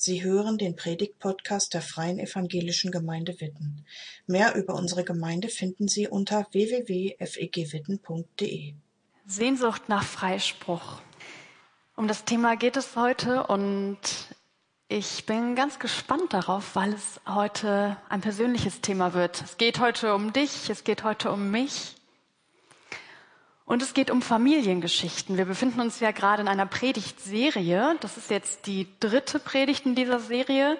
Sie hören den Predigt-Podcast der Freien Evangelischen Gemeinde Witten. Mehr über unsere Gemeinde finden Sie unter www.fegwitten.de. Sehnsucht nach Freispruch. Um das Thema geht es heute und ich bin ganz gespannt darauf, weil es heute ein persönliches Thema wird. Es geht heute um dich, es geht heute um mich. Und es geht um Familiengeschichten. Wir befinden uns ja gerade in einer Predigtserie. Das ist jetzt die dritte Predigt in dieser Serie.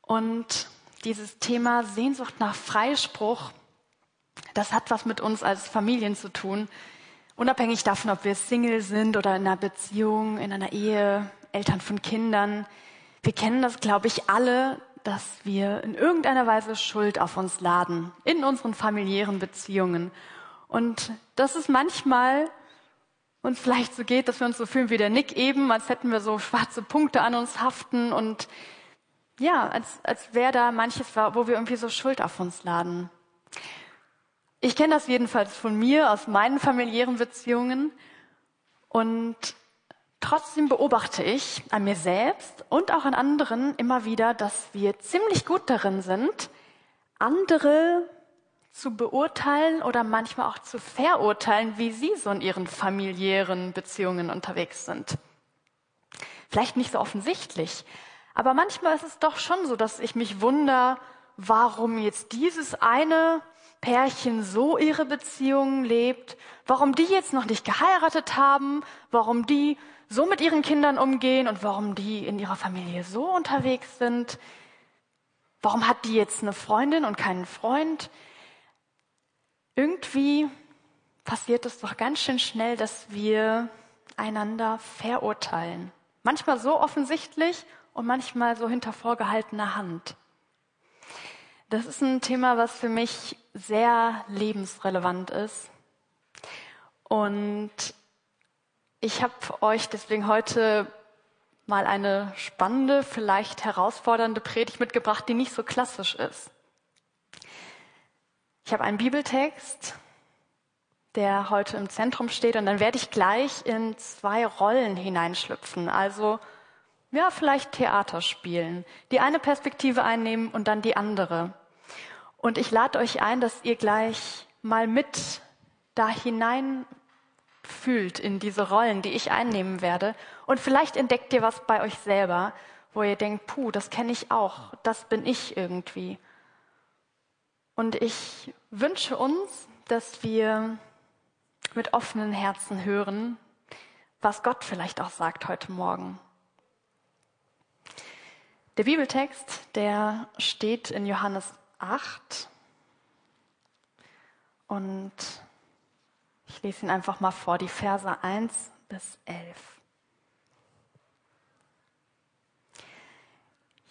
Und dieses Thema Sehnsucht nach Freispruch, das hat was mit uns als Familien zu tun. Unabhängig davon, ob wir Single sind oder in einer Beziehung, in einer Ehe, Eltern von Kindern. Wir kennen das, glaube ich, alle, dass wir in irgendeiner Weise Schuld auf uns laden in unseren familiären Beziehungen. Und dass es manchmal uns vielleicht so geht, dass wir uns so fühlen wie der Nick eben, als hätten wir so schwarze Punkte an uns haften und ja, als, als wäre da manches, wo wir irgendwie so Schuld auf uns laden. Ich kenne das jedenfalls von mir, aus meinen familiären Beziehungen. Und trotzdem beobachte ich an mir selbst und auch an anderen immer wieder, dass wir ziemlich gut darin sind, andere zu beurteilen oder manchmal auch zu verurteilen, wie sie so in ihren familiären Beziehungen unterwegs sind. Vielleicht nicht so offensichtlich, aber manchmal ist es doch schon so, dass ich mich wundere, warum jetzt dieses eine Pärchen so ihre Beziehungen lebt, warum die jetzt noch nicht geheiratet haben, warum die so mit ihren Kindern umgehen und warum die in ihrer Familie so unterwegs sind. Warum hat die jetzt eine Freundin und keinen Freund? Irgendwie passiert es doch ganz schön schnell, dass wir einander verurteilen. Manchmal so offensichtlich und manchmal so hinter vorgehaltener Hand. Das ist ein Thema, was für mich sehr lebensrelevant ist. Und ich habe euch deswegen heute mal eine spannende, vielleicht herausfordernde Predigt mitgebracht, die nicht so klassisch ist. Ich habe einen Bibeltext, der heute im Zentrum steht und dann werde ich gleich in zwei Rollen hineinschlüpfen. Also ja, vielleicht Theater spielen. Die eine Perspektive einnehmen und dann die andere. Und ich lade euch ein, dass ihr gleich mal mit da hinein fühlt in diese Rollen, die ich einnehmen werde. Und vielleicht entdeckt ihr was bei euch selber, wo ihr denkt, puh, das kenne ich auch, das bin ich irgendwie. Und ich wünsche uns, dass wir mit offenen Herzen hören, was Gott vielleicht auch sagt heute Morgen. Der Bibeltext, der steht in Johannes 8 und ich lese ihn einfach mal vor, die Verse 1 bis 11.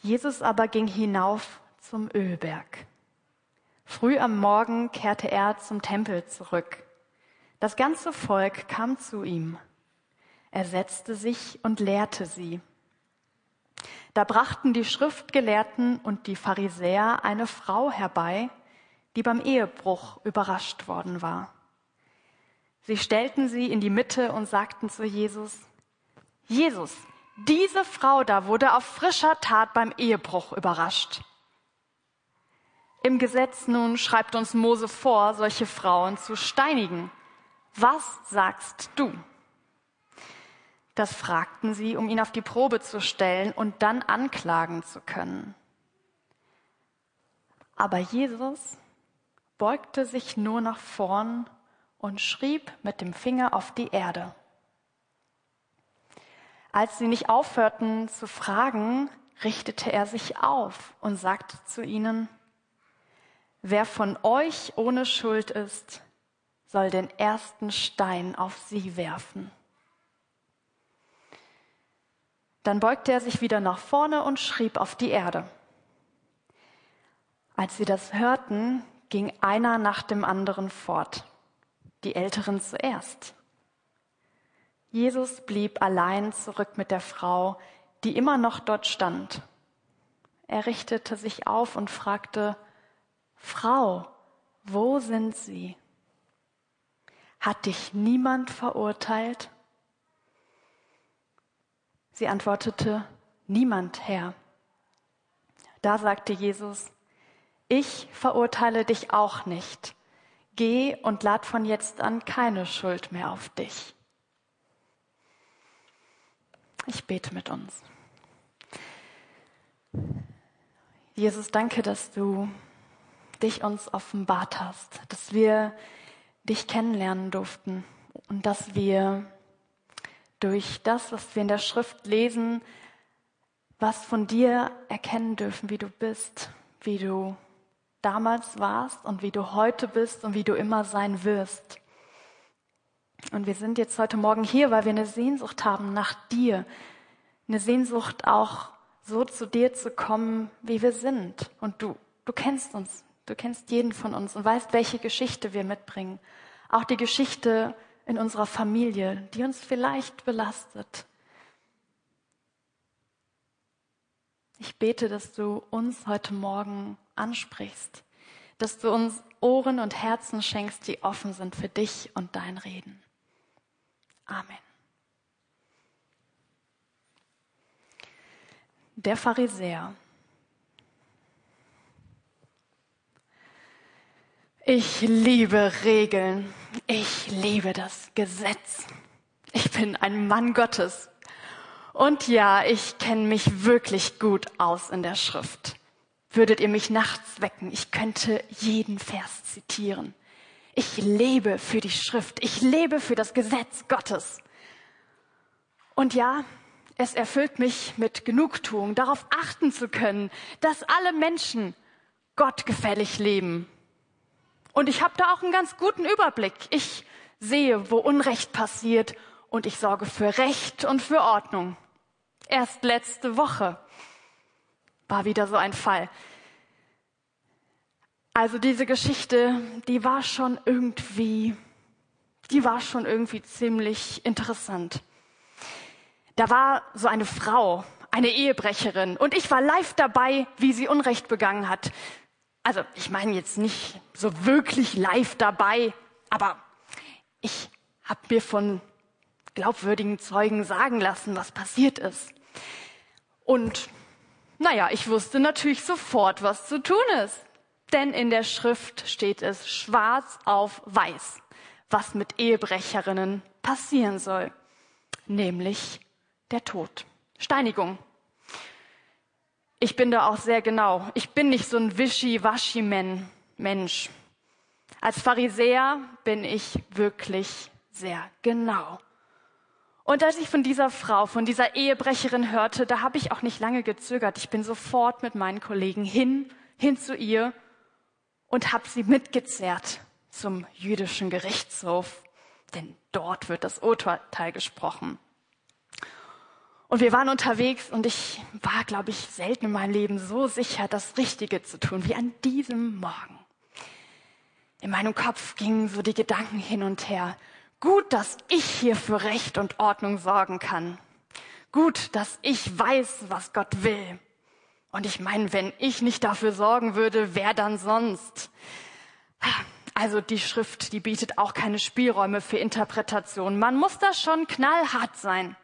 Jesus aber ging hinauf zum Ölberg. Früh am Morgen kehrte er zum Tempel zurück. Das ganze Volk kam zu ihm. Er setzte sich und lehrte sie. Da brachten die Schriftgelehrten und die Pharisäer eine Frau herbei, die beim Ehebruch überrascht worden war. Sie stellten sie in die Mitte und sagten zu Jesus, Jesus, diese Frau da wurde auf frischer Tat beim Ehebruch überrascht. Im Gesetz nun schreibt uns Mose vor, solche Frauen zu steinigen. Was sagst du? Das fragten sie, um ihn auf die Probe zu stellen und dann anklagen zu können. Aber Jesus beugte sich nur nach vorn und schrieb mit dem Finger auf die Erde. Als sie nicht aufhörten zu fragen, richtete er sich auf und sagte zu ihnen, Wer von euch ohne Schuld ist, soll den ersten Stein auf sie werfen. Dann beugte er sich wieder nach vorne und schrieb auf die Erde. Als sie das hörten, ging einer nach dem anderen fort, die Älteren zuerst. Jesus blieb allein zurück mit der Frau, die immer noch dort stand. Er richtete sich auf und fragte, Frau, wo sind sie? Hat dich niemand verurteilt? Sie antwortete, Niemand, Herr. Da sagte Jesus, ich verurteile dich auch nicht. Geh und lad von jetzt an keine Schuld mehr auf dich. Ich bete mit uns. Jesus, danke, dass du dich uns offenbart hast, dass wir dich kennenlernen durften und dass wir durch das, was wir in der Schrift lesen, was von dir erkennen dürfen, wie du bist, wie du damals warst und wie du heute bist und wie du immer sein wirst. Und wir sind jetzt heute Morgen hier, weil wir eine Sehnsucht haben nach dir, eine Sehnsucht auch so zu dir zu kommen, wie wir sind. Und du, du kennst uns, du kennst jeden von uns und weißt, welche Geschichte wir mitbringen. Auch die Geschichte in unserer Familie, die uns vielleicht belastet. Ich bete, dass du uns heute Morgen ansprichst, dass du uns Ohren und Herzen schenkst, die offen sind für dich und dein Reden. Amen. Der Pharisäer. Ich liebe Regeln. Ich liebe das Gesetz. Ich bin ein Mann Gottes. Und ja, ich kenne mich wirklich gut aus in der Schrift. Würdet ihr mich nachts wecken, ich könnte jeden Vers zitieren. Ich lebe für die Schrift, ich lebe für das Gesetz Gottes. Und ja, es erfüllt mich mit Genugtuung, darauf achten zu können, dass alle Menschen gottgefällig leben. Und ich habe da auch einen ganz guten Überblick. Ich sehe, wo Unrecht passiert und ich sorge für Recht und für Ordnung. Erst letzte Woche war wieder so ein Fall. Also diese Geschichte, die war schon irgendwie, die war schon irgendwie ziemlich interessant. Da war so eine Frau, eine Ehebrecherin, und ich war live dabei, wie sie Unrecht begangen hat. Also ich meine jetzt nicht so wirklich live dabei, aber ich habe mir von glaubwürdigen Zeugen sagen lassen, was passiert ist. Und naja, ich wusste natürlich sofort, was zu tun ist. Denn in der Schrift steht es schwarz auf weiß, was mit Ehebrecherinnen passieren soll. Nämlich der Tod. Steinigung. Ich bin da auch sehr genau. Ich bin nicht so ein Wischi-Waschi-Mensch. Als Pharisäer bin ich wirklich sehr genau. Und als ich von dieser Frau, von dieser Ehebrecherin hörte, da habe ich auch nicht lange gezögert. Ich bin sofort mit meinen Kollegen hin, hin zu ihr und habe sie mitgezerrt zum jüdischen Gerichtshof, denn dort wird das Urteil gesprochen. Und wir waren unterwegs und ich war, glaube ich, selten in meinem Leben so sicher, das Richtige zu tun wie an diesem Morgen. In meinem Kopf gingen so die Gedanken hin und her. Gut, dass ich hier für Recht und Ordnung sorgen kann. Gut, dass ich weiß, was Gott will. Und ich meine, wenn ich nicht dafür sorgen würde, wer dann sonst? Also die Schrift, die bietet auch keine Spielräume für Interpretation. Man muss da schon knallhart sein.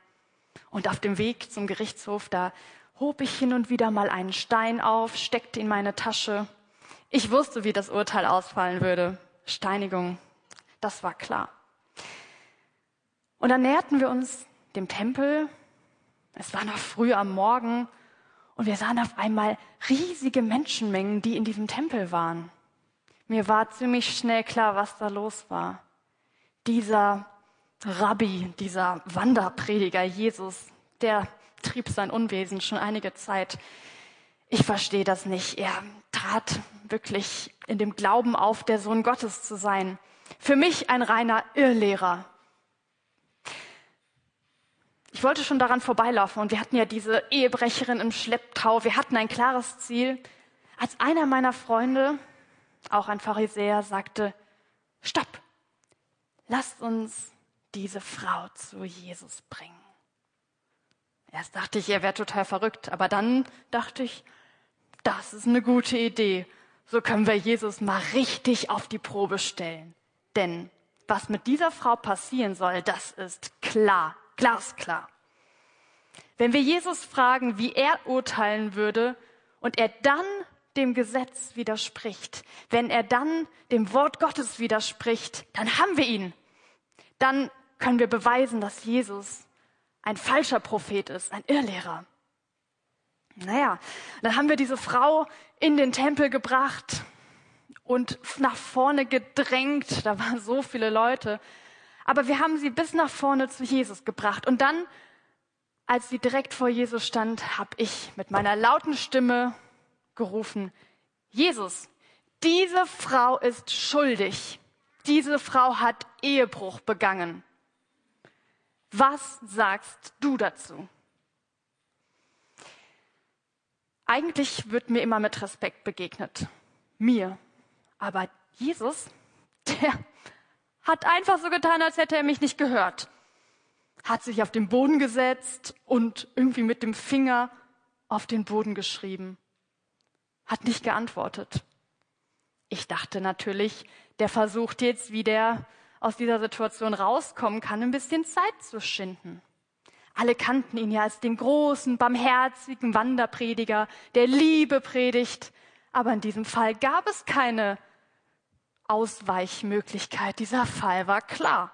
Und auf dem Weg zum Gerichtshof, da hob ich hin und wieder mal einen Stein auf, steckte in meine Tasche. Ich wusste, wie das Urteil ausfallen würde. Steinigung, das war klar. Und dann näherten wir uns dem Tempel. Es war noch früh am Morgen und wir sahen auf einmal riesige Menschenmengen, die in diesem Tempel waren. Mir war ziemlich schnell klar, was da los war. Dieser Rabbi, dieser Wanderprediger Jesus, der trieb sein Unwesen schon einige Zeit. Ich verstehe das nicht. Er trat wirklich in dem Glauben auf, der Sohn Gottes zu sein. Für mich ein reiner Irrlehrer. Ich wollte schon daran vorbeilaufen und wir hatten ja diese Ehebrecherin im Schlepptau. Wir hatten ein klares Ziel. Als einer meiner Freunde, auch ein Pharisäer, sagte, stopp, lasst uns diese Frau zu Jesus bringen. Erst dachte ich, er wäre total verrückt, aber dann dachte ich, das ist eine gute Idee. So können wir Jesus mal richtig auf die Probe stellen. Denn was mit dieser Frau passieren soll, das ist klar glasklar. Wenn wir Jesus fragen, wie er urteilen würde und er dann dem Gesetz widerspricht, wenn er dann dem Wort Gottes widerspricht, dann haben wir ihn. Dann können wir beweisen, dass Jesus ein falscher Prophet ist, ein Irrlehrer. Naja, dann haben wir diese Frau in den Tempel gebracht und nach vorne gedrängt. Da waren so viele Leute. Aber wir haben sie bis nach vorne zu Jesus gebracht. Und dann, als sie direkt vor Jesus stand, habe ich mit meiner lauten Stimme gerufen, Jesus, diese Frau ist schuldig. Diese Frau hat Ehebruch begangen. Was sagst du dazu? Eigentlich wird mir immer mit Respekt begegnet. Mir. Aber Jesus, der hat einfach so getan, als hätte er mich nicht gehört. Hat sich auf den Boden gesetzt und irgendwie mit dem Finger auf den Boden geschrieben. Hat nicht geantwortet. Ich dachte natürlich, der versucht jetzt, wie der aus dieser Situation rauskommen kann, ein bisschen Zeit zu schinden. Alle kannten ihn ja als den großen, barmherzigen Wanderprediger, der Liebe predigt. Aber in diesem Fall gab es keine Ausweichmöglichkeit. Dieser Fall war klar.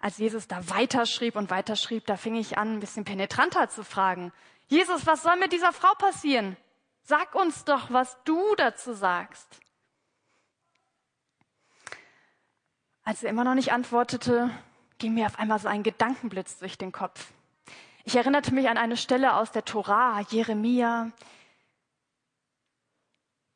Als Jesus da weiterschrieb und weiterschrieb, da fing ich an, ein bisschen penetranter zu fragen. Jesus, was soll mit dieser Frau passieren? Sag uns doch, was du dazu sagst. Als er immer noch nicht antwortete, ging mir auf einmal so ein Gedankenblitz durch den Kopf. Ich erinnerte mich an eine Stelle aus der Tora, Jeremia.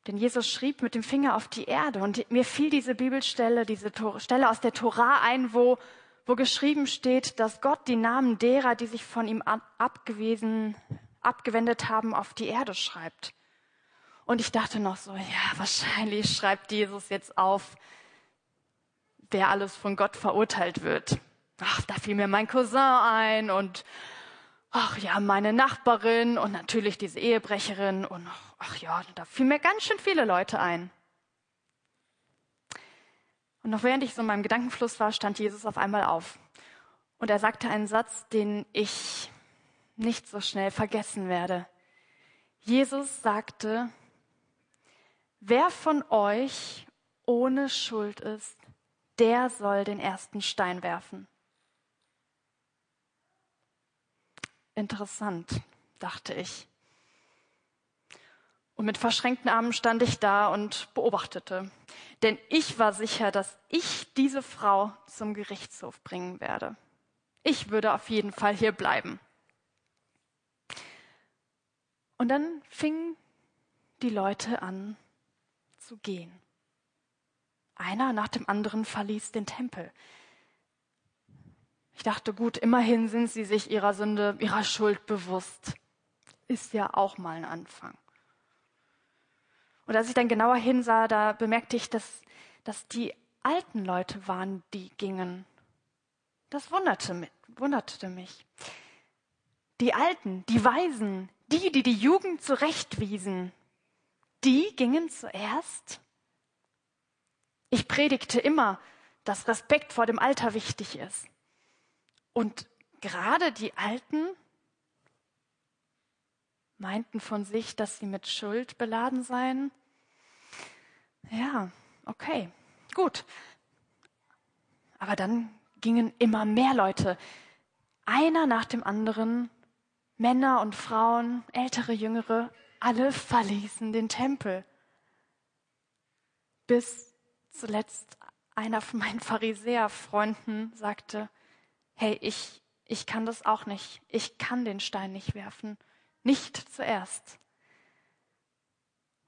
Denn Jesus schrieb mit dem Finger auf die Erde und mir fiel diese Bibelstelle, diese Stelle aus der Tora ein, wo, wo geschrieben steht, dass Gott die Namen derer, die sich von ihm abgewiesen, abgewendet haben, auf die Erde schreibt. Und ich dachte noch so, ja, wahrscheinlich schreibt Jesus jetzt auf, wer alles von Gott verurteilt wird. Ach, da fiel mir mein Cousin ein und ach ja, meine Nachbarin und natürlich diese Ehebrecherin und ach ja, da fiel mir ganz schön viele Leute ein. Und noch während ich so in meinem Gedankenfluss war, stand Jesus auf einmal auf. Und er sagte einen Satz, den ich nicht so schnell vergessen werde. Jesus sagte, wer von euch ohne Schuld ist, der soll den ersten Stein werfen. Interessant, dachte ich. Und mit verschränkten Armen stand ich da und beobachtete. Denn ich war sicher, dass ich diese Frau zum Gerichtshof bringen werde. Ich würde auf jeden Fall hier bleiben. Und dann fingen die Leute an zu gehen. Einer nach dem anderen verließ den Tempel. Ich dachte, gut, immerhin sind sie sich ihrer Sünde, ihrer Schuld bewusst. Ist ja auch mal ein Anfang. Und als ich dann genauer hinsah, da bemerkte ich, dass, dass die alten Leute waren, die gingen. Das wunderte, wunderte mich. Die Alten, die Weisen, die, die die Jugend zurechtwiesen, die gingen zuerst ich predigte immer, dass Respekt vor dem Alter wichtig ist. Und gerade die Alten meinten von sich, dass sie mit Schuld beladen seien. Ja, okay, gut. Aber dann gingen immer mehr Leute, einer nach dem anderen, Männer und Frauen, ältere, jüngere, alle verließen den Tempel, bis zuletzt einer von meinen Pharisäerfreunden sagte, hey, ich, ich kann das auch nicht. Ich kann den Stein nicht werfen. Nicht zuerst.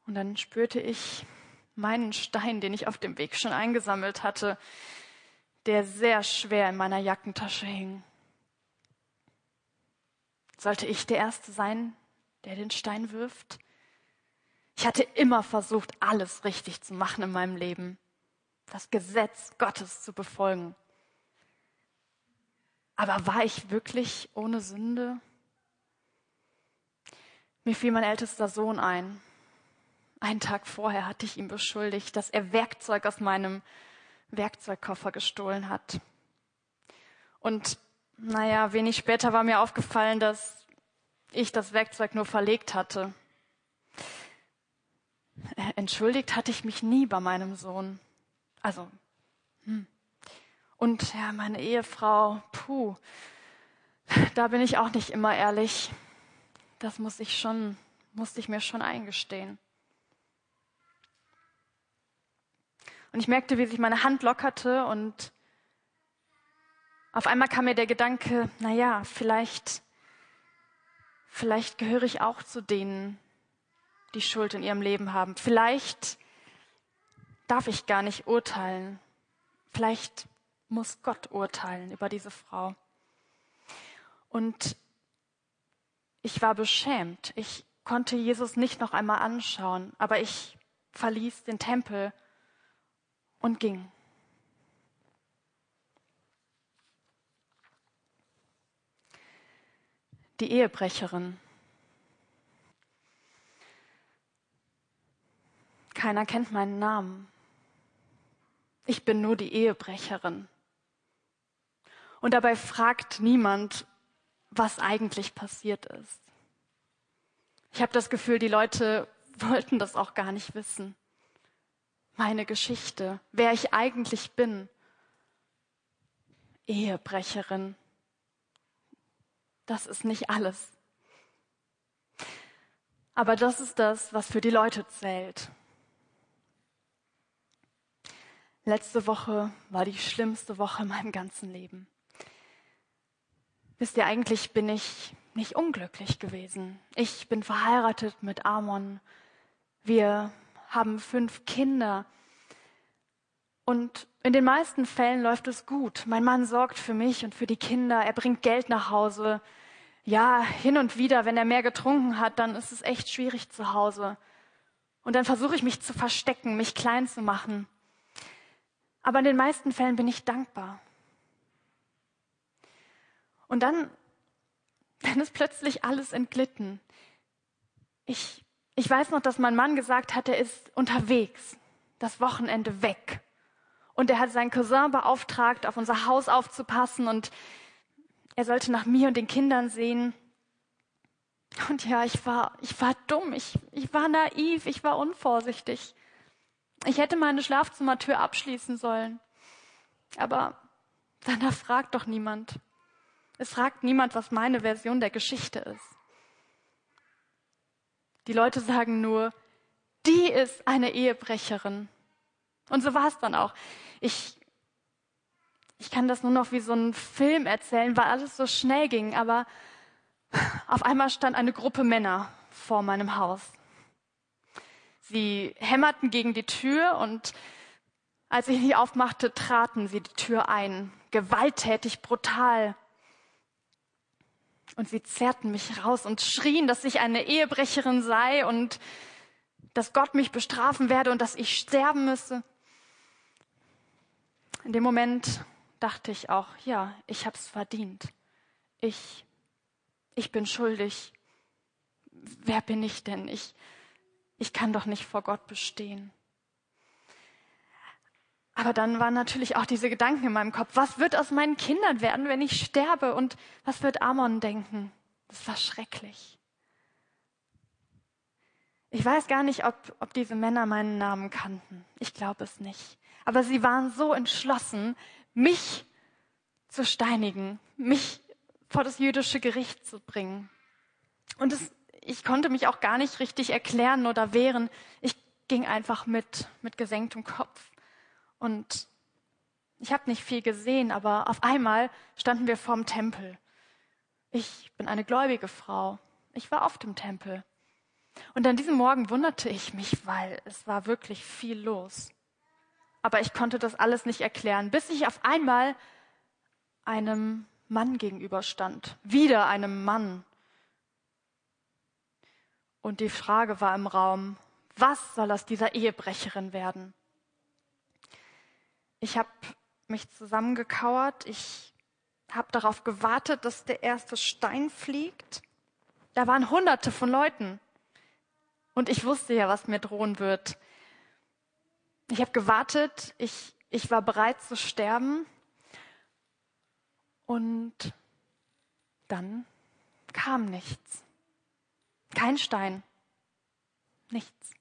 Und dann spürte ich meinen Stein, den ich auf dem Weg schon eingesammelt hatte, der sehr schwer in meiner Jackentasche hing. Sollte ich der Erste sein, der den Stein wirft? Ich hatte immer versucht, alles richtig zu machen in meinem Leben das Gesetz Gottes zu befolgen. Aber war ich wirklich ohne Sünde? Mir fiel mein ältester Sohn ein. Einen Tag vorher hatte ich ihn beschuldigt, dass er Werkzeug aus meinem Werkzeugkoffer gestohlen hat. Und naja, wenig später war mir aufgefallen, dass ich das Werkzeug nur verlegt hatte. Äh, entschuldigt hatte ich mich nie bei meinem Sohn. Also, hm. und ja, meine Ehefrau, puh, da bin ich auch nicht immer ehrlich. Das muss ich schon, musste ich mir schon eingestehen. Und ich merkte, wie sich meine Hand lockerte und auf einmal kam mir der Gedanke, na ja, vielleicht, vielleicht gehöre ich auch zu denen, die Schuld in ihrem Leben haben. Vielleicht darf ich gar nicht urteilen. Vielleicht muss Gott urteilen über diese Frau. Und ich war beschämt. Ich konnte Jesus nicht noch einmal anschauen, aber ich verließ den Tempel und ging. Die Ehebrecherin. Keiner kennt meinen Namen. Ich bin nur die Ehebrecherin. Und dabei fragt niemand, was eigentlich passiert ist. Ich habe das Gefühl, die Leute wollten das auch gar nicht wissen. Meine Geschichte, wer ich eigentlich bin. Ehebrecherin. Das ist nicht alles. Aber das ist das, was für die Leute zählt. Letzte Woche war die schlimmste Woche in meinem ganzen Leben. Wisst ihr, eigentlich bin ich nicht unglücklich gewesen. Ich bin verheiratet mit Amon. Wir haben fünf Kinder. Und in den meisten Fällen läuft es gut. Mein Mann sorgt für mich und für die Kinder. Er bringt Geld nach Hause. Ja, hin und wieder, wenn er mehr getrunken hat, dann ist es echt schwierig zu Hause. Und dann versuche ich mich zu verstecken, mich klein zu machen. Aber in den meisten Fällen bin ich dankbar. Und dann, dann ist plötzlich alles entglitten. Ich, ich weiß noch, dass mein Mann gesagt hat, er ist unterwegs, das Wochenende weg. Und er hat seinen Cousin beauftragt, auf unser Haus aufzupassen und er sollte nach mir und den Kindern sehen. Und ja, ich war, ich war dumm, ich, ich war naiv, ich war unvorsichtig. Ich hätte meine Schlafzimmertür abschließen sollen. Aber danach fragt doch niemand. Es fragt niemand, was meine Version der Geschichte ist. Die Leute sagen nur, die ist eine Ehebrecherin. Und so war es dann auch. Ich, ich kann das nur noch wie so einen Film erzählen, weil alles so schnell ging. Aber auf einmal stand eine Gruppe Männer vor meinem Haus. Sie hämmerten gegen die Tür und als ich sie aufmachte, traten sie die Tür ein. Gewalttätig, brutal. Und sie zerrten mich raus und schrien, dass ich eine Ehebrecherin sei und dass Gott mich bestrafen werde und dass ich sterben müsse. In dem Moment dachte ich auch, ja, ich hab's verdient. Ich, ich bin schuldig. Wer bin ich denn? Ich, ich kann doch nicht vor Gott bestehen. Aber dann waren natürlich auch diese Gedanken in meinem Kopf. Was wird aus meinen Kindern werden, wenn ich sterbe? Und was wird Amon denken? Das war schrecklich. Ich weiß gar nicht, ob, ob diese Männer meinen Namen kannten. Ich glaube es nicht. Aber sie waren so entschlossen, mich zu steinigen, mich vor das jüdische Gericht zu bringen. Und es, ich konnte mich auch gar nicht richtig erklären oder wehren. Ich ging einfach mit, mit gesenktem Kopf. Und ich habe nicht viel gesehen, aber auf einmal standen wir vorm Tempel. Ich bin eine gläubige Frau. Ich war oft im Tempel. Und an diesem Morgen wunderte ich mich, weil es war wirklich viel los. Aber ich konnte das alles nicht erklären, bis ich auf einmal einem Mann gegenüberstand. Wieder einem Mann. Und die Frage war im Raum, was soll aus dieser Ehebrecherin werden? Ich habe mich zusammengekauert. Ich habe darauf gewartet, dass der erste Stein fliegt. Da waren hunderte von Leuten. Und ich wusste ja, was mir drohen wird. Ich habe gewartet. Ich, ich war bereit zu sterben. Und dann kam nichts. Kein Stein. Nichts.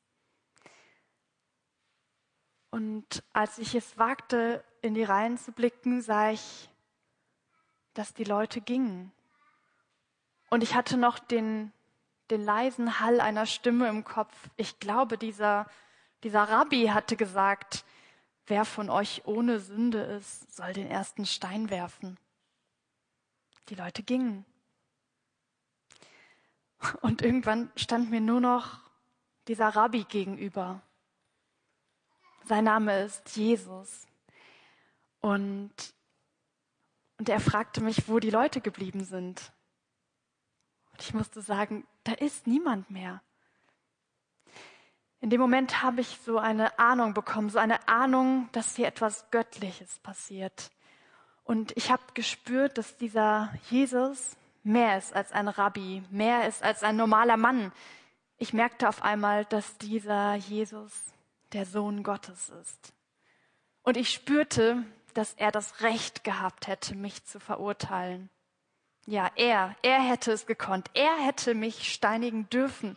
Und als ich es wagte, in die Reihen zu blicken, sah ich, dass die Leute gingen. Und ich hatte noch den, den leisen Hall einer Stimme im Kopf. Ich glaube, dieser, dieser Rabbi hatte gesagt, wer von euch ohne Sünde ist, soll den ersten Stein werfen. Die Leute gingen. Und irgendwann stand mir nur noch dieser Rabbi gegenüber. Sein Name ist Jesus. Und, und er fragte mich, wo die Leute geblieben sind. Und ich musste sagen, da ist niemand mehr. In dem Moment habe ich so eine Ahnung bekommen, so eine Ahnung, dass hier etwas Göttliches passiert. Und ich habe gespürt, dass dieser Jesus mehr ist als ein Rabbi, mehr ist als ein normaler Mann. Ich merkte auf einmal, dass dieser Jesus der Sohn Gottes ist. Und ich spürte, dass er das Recht gehabt hätte, mich zu verurteilen. Ja, er, er hätte es gekonnt. Er hätte mich steinigen dürfen.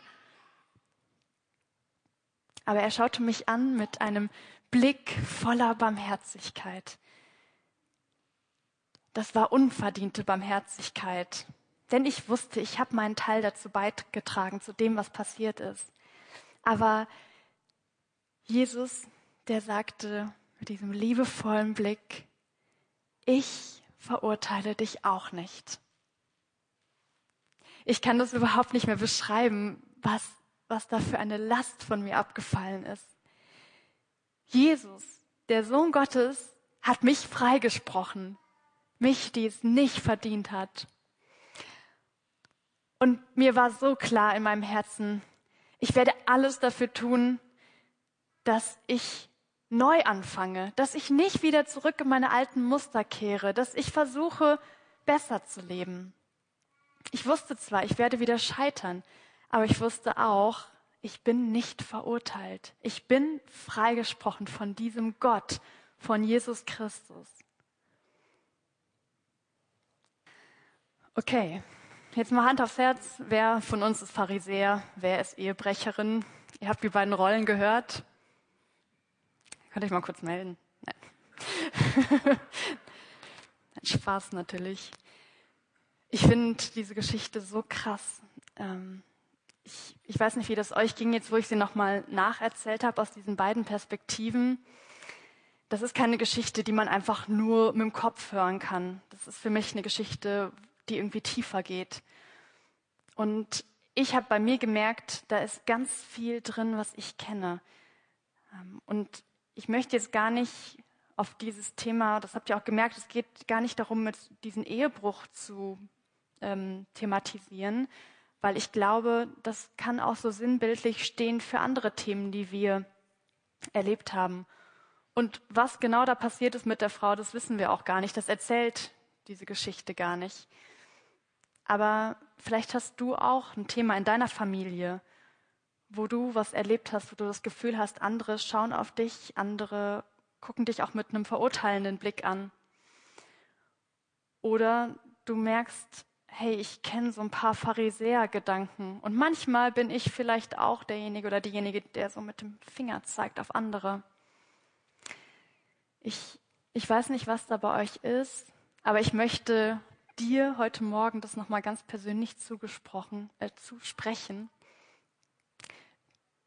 Aber er schaute mich an mit einem Blick voller Barmherzigkeit. Das war unverdiente Barmherzigkeit. Denn ich wusste, ich habe meinen Teil dazu beigetragen, zu dem, was passiert ist. Aber Jesus, der sagte mit diesem liebevollen Blick, ich verurteile dich auch nicht. Ich kann das überhaupt nicht mehr beschreiben, was, was da für eine Last von mir abgefallen ist. Jesus, der Sohn Gottes, hat mich freigesprochen. Mich, die es nicht verdient hat. Und mir war so klar in meinem Herzen, ich werde alles dafür tun, dass ich neu anfange, dass ich nicht wieder zurück in meine alten Muster kehre, dass ich versuche, besser zu leben. Ich wusste zwar, ich werde wieder scheitern, aber ich wusste auch, ich bin nicht verurteilt. Ich bin freigesprochen von diesem Gott, von Jesus Christus. Okay, jetzt mal Hand aufs Herz. Wer von uns ist Pharisäer? Wer ist Ehebrecherin? Ihr habt die beiden Rollen gehört. Könnt ihr mal kurz melden? Nein. Spaß natürlich. Ich finde diese Geschichte so krass. Ähm, ich, ich weiß nicht, wie das euch ging, jetzt wo ich sie nochmal nacherzählt habe aus diesen beiden Perspektiven. Das ist keine Geschichte, die man einfach nur mit dem Kopf hören kann. Das ist für mich eine Geschichte, die irgendwie tiefer geht. Und ich habe bei mir gemerkt, da ist ganz viel drin, was ich kenne. Ähm, und ich möchte jetzt gar nicht auf dieses Thema, das habt ihr auch gemerkt, es geht gar nicht darum, mit diesen Ehebruch zu ähm, thematisieren, weil ich glaube, das kann auch so sinnbildlich stehen für andere Themen, die wir erlebt haben. Und was genau da passiert ist mit der Frau, das wissen wir auch gar nicht. Das erzählt diese Geschichte gar nicht. Aber vielleicht hast du auch ein Thema in deiner Familie, wo du was erlebt hast, wo du das Gefühl hast, andere schauen auf dich, andere gucken dich auch mit einem verurteilenden Blick an. Oder du merkst, hey, ich kenne so ein paar Pharisäer-Gedanken. Und manchmal bin ich vielleicht auch derjenige oder diejenige, der so mit dem Finger zeigt auf andere. Ich, ich weiß nicht, was da bei euch ist, aber ich möchte dir heute Morgen das nochmal ganz persönlich zugesprochen, äh, zusprechen,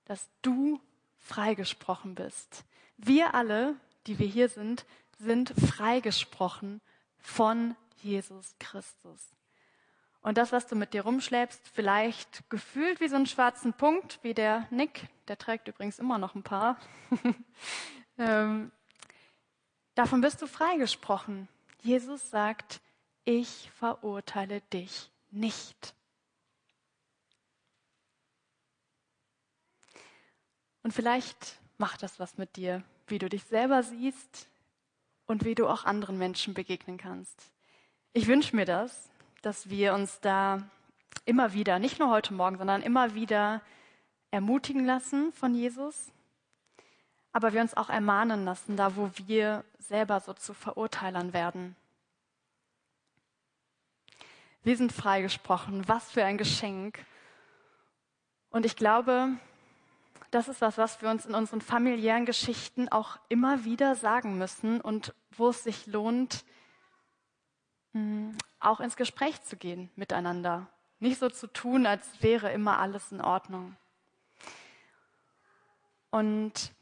dass du freigesprochen bist. Wir alle, die wir hier sind, sind freigesprochen von Jesus Christus. Und das, was du mit dir rumschläbst, vielleicht gefühlt wie so einen schwarzen Punkt, wie der Nick, der trägt übrigens immer noch ein paar. ähm, davon bist du freigesprochen. Jesus sagt, ich verurteile dich nicht. Und vielleicht macht das was mit dir, wie du dich selber siehst und wie du auch anderen Menschen begegnen kannst. Ich wünsche mir das, dass wir uns da immer wieder, nicht nur heute Morgen, sondern immer wieder ermutigen lassen von Jesus, aber wir uns auch ermahnen lassen, da wo wir selber so zu Verurteilern werden. Wir sind freigesprochen. Was für ein Geschenk. Und ich glaube, das ist was, was wir uns in unseren familiären Geschichten auch immer wieder sagen müssen und wo es sich lohnt, hm, auch ins Gespräch zu gehen miteinander. Nicht so zu tun, als wäre immer alles in Ordnung. Und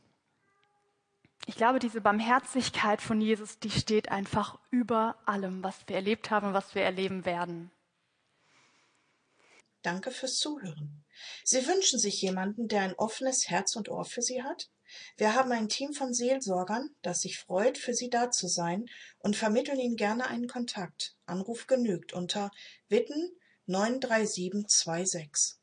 ich glaube, diese Barmherzigkeit von Jesus, die steht einfach über allem, was wir erlebt haben und was wir erleben werden. Danke fürs Zuhören. Sie wünschen sich jemanden, der ein offenes Herz und Ohr für Sie hat? Wir haben ein Team von Seelsorgern, das sich freut, für Sie da zu sein und vermitteln Ihnen gerne einen Kontakt. Anruf genügt unter Witten 93726.